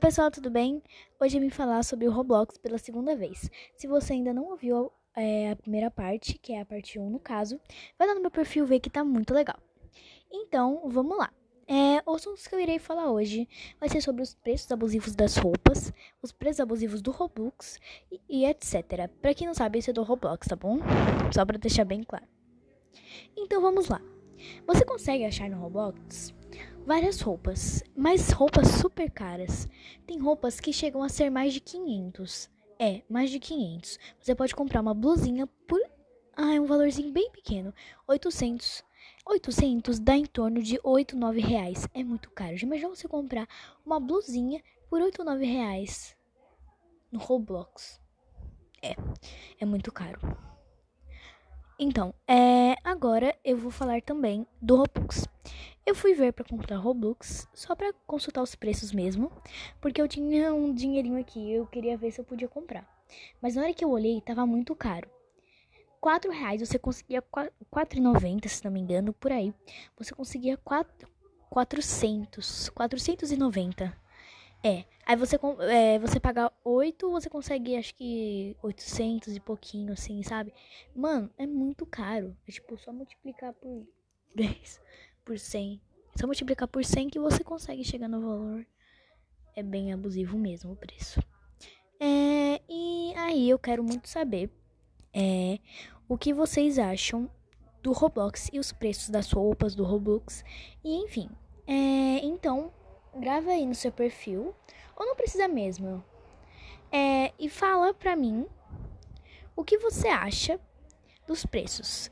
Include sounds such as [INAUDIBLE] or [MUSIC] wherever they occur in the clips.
pessoal, tudo bem? Hoje eu vim falar sobre o Roblox pela segunda vez. Se você ainda não ouviu é, a primeira parte, que é a parte 1 no caso, vai lá no meu perfil ver que tá muito legal. Então, vamos lá. É, os assuntos que eu irei falar hoje vai ser sobre os preços abusivos das roupas, os preços abusivos do Roblox e, e etc. Pra quem não sabe, esse é do Roblox, tá bom? Só pra deixar bem claro. Então vamos lá. Você consegue achar no Roblox várias roupas, mas roupas super caras. Tem roupas que chegam a ser mais de 500. É, mais de 500. Você pode comprar uma blusinha por ah, é um valorzinho bem pequeno, 800. 800 dá em torno de 8, 9 reais. É muito caro. Imagina você comprar uma blusinha por 8, 9 reais no Roblox. É, é muito caro. Então, é, agora eu vou falar também do Robux. Eu fui ver para comprar Robux só para consultar os preços mesmo, porque eu tinha um dinheirinho aqui, eu queria ver se eu podia comprar. Mas na hora que eu olhei, tava muito caro. 4 reais você conseguia 4,90, se não me engano, por aí. Você conseguia 4, 400, 490. É, aí você, é, você pagar 8, você consegue, acho que 800 e pouquinho, assim, sabe? Mano, é muito caro. É tipo, só multiplicar por [LAUGHS] 10, por 100. Só multiplicar por 100 que você consegue chegar no valor. É bem abusivo mesmo o preço. É, e aí eu quero muito saber é, o que vocês acham do Roblox e os preços das roupas do Roblox. E enfim, é, então grava aí no seu perfil, ou não precisa mesmo, é, e fala pra mim o que você acha dos preços.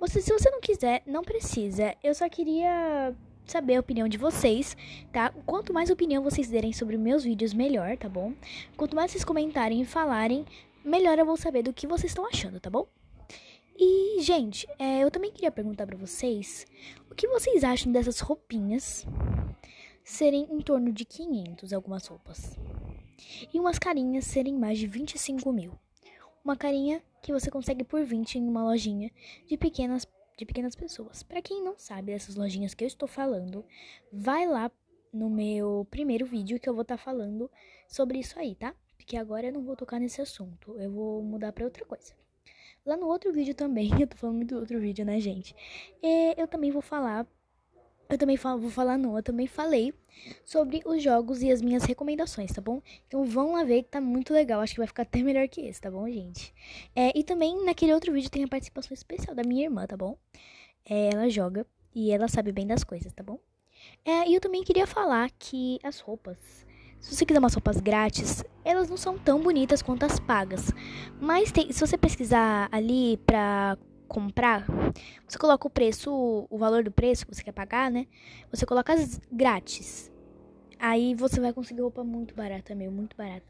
Você, se você não quiser, não precisa. Eu só queria saber a opinião de vocês, tá? Quanto mais opinião vocês derem sobre meus vídeos, melhor, tá bom? Quanto mais vocês comentarem e falarem, melhor eu vou saber do que vocês estão achando, tá bom? E, gente, é, eu também queria perguntar para vocês o que vocês acham dessas roupinhas serem em torno de 500 algumas roupas. E umas carinhas serem mais de 25 mil. Uma carinha que você consegue por 20 em uma lojinha de pequenas, de pequenas pessoas. Para quem não sabe dessas lojinhas que eu estou falando, vai lá no meu primeiro vídeo que eu vou estar tá falando sobre isso aí, tá? Porque agora eu não vou tocar nesse assunto, eu vou mudar para outra coisa. Lá no outro vídeo também, [LAUGHS] eu tô falando do outro vídeo, né, gente? É, eu também vou falar eu também vou falar não, eu também falei sobre os jogos e as minhas recomendações, tá bom? Então vão lá ver que tá muito legal, acho que vai ficar até melhor que esse, tá bom, gente? É, e também naquele outro vídeo tem a participação especial da minha irmã, tá bom? É, ela joga e ela sabe bem das coisas, tá bom? É, e eu também queria falar que as roupas, se você quiser umas roupas grátis, elas não são tão bonitas quanto as pagas. Mas tem, se você pesquisar ali pra comprar, você coloca o preço, o valor do preço que você quer pagar, né? Você coloca as grátis. Aí você vai conseguir roupa muito barata, meu, muito barata.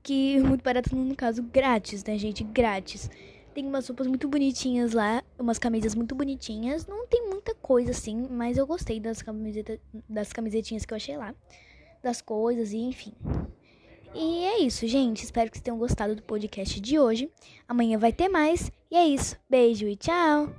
Que [LAUGHS] muito barata no caso grátis, né, gente? Grátis. Tem umas roupas muito bonitinhas lá, umas camisas muito bonitinhas. Não tem muita coisa assim, mas eu gostei das camisetas, das camisetinhas que eu achei lá, das coisas e enfim. E é isso, gente. Espero que vocês tenham gostado do podcast de hoje. Amanhã vai ter mais. E é isso. Beijo e tchau!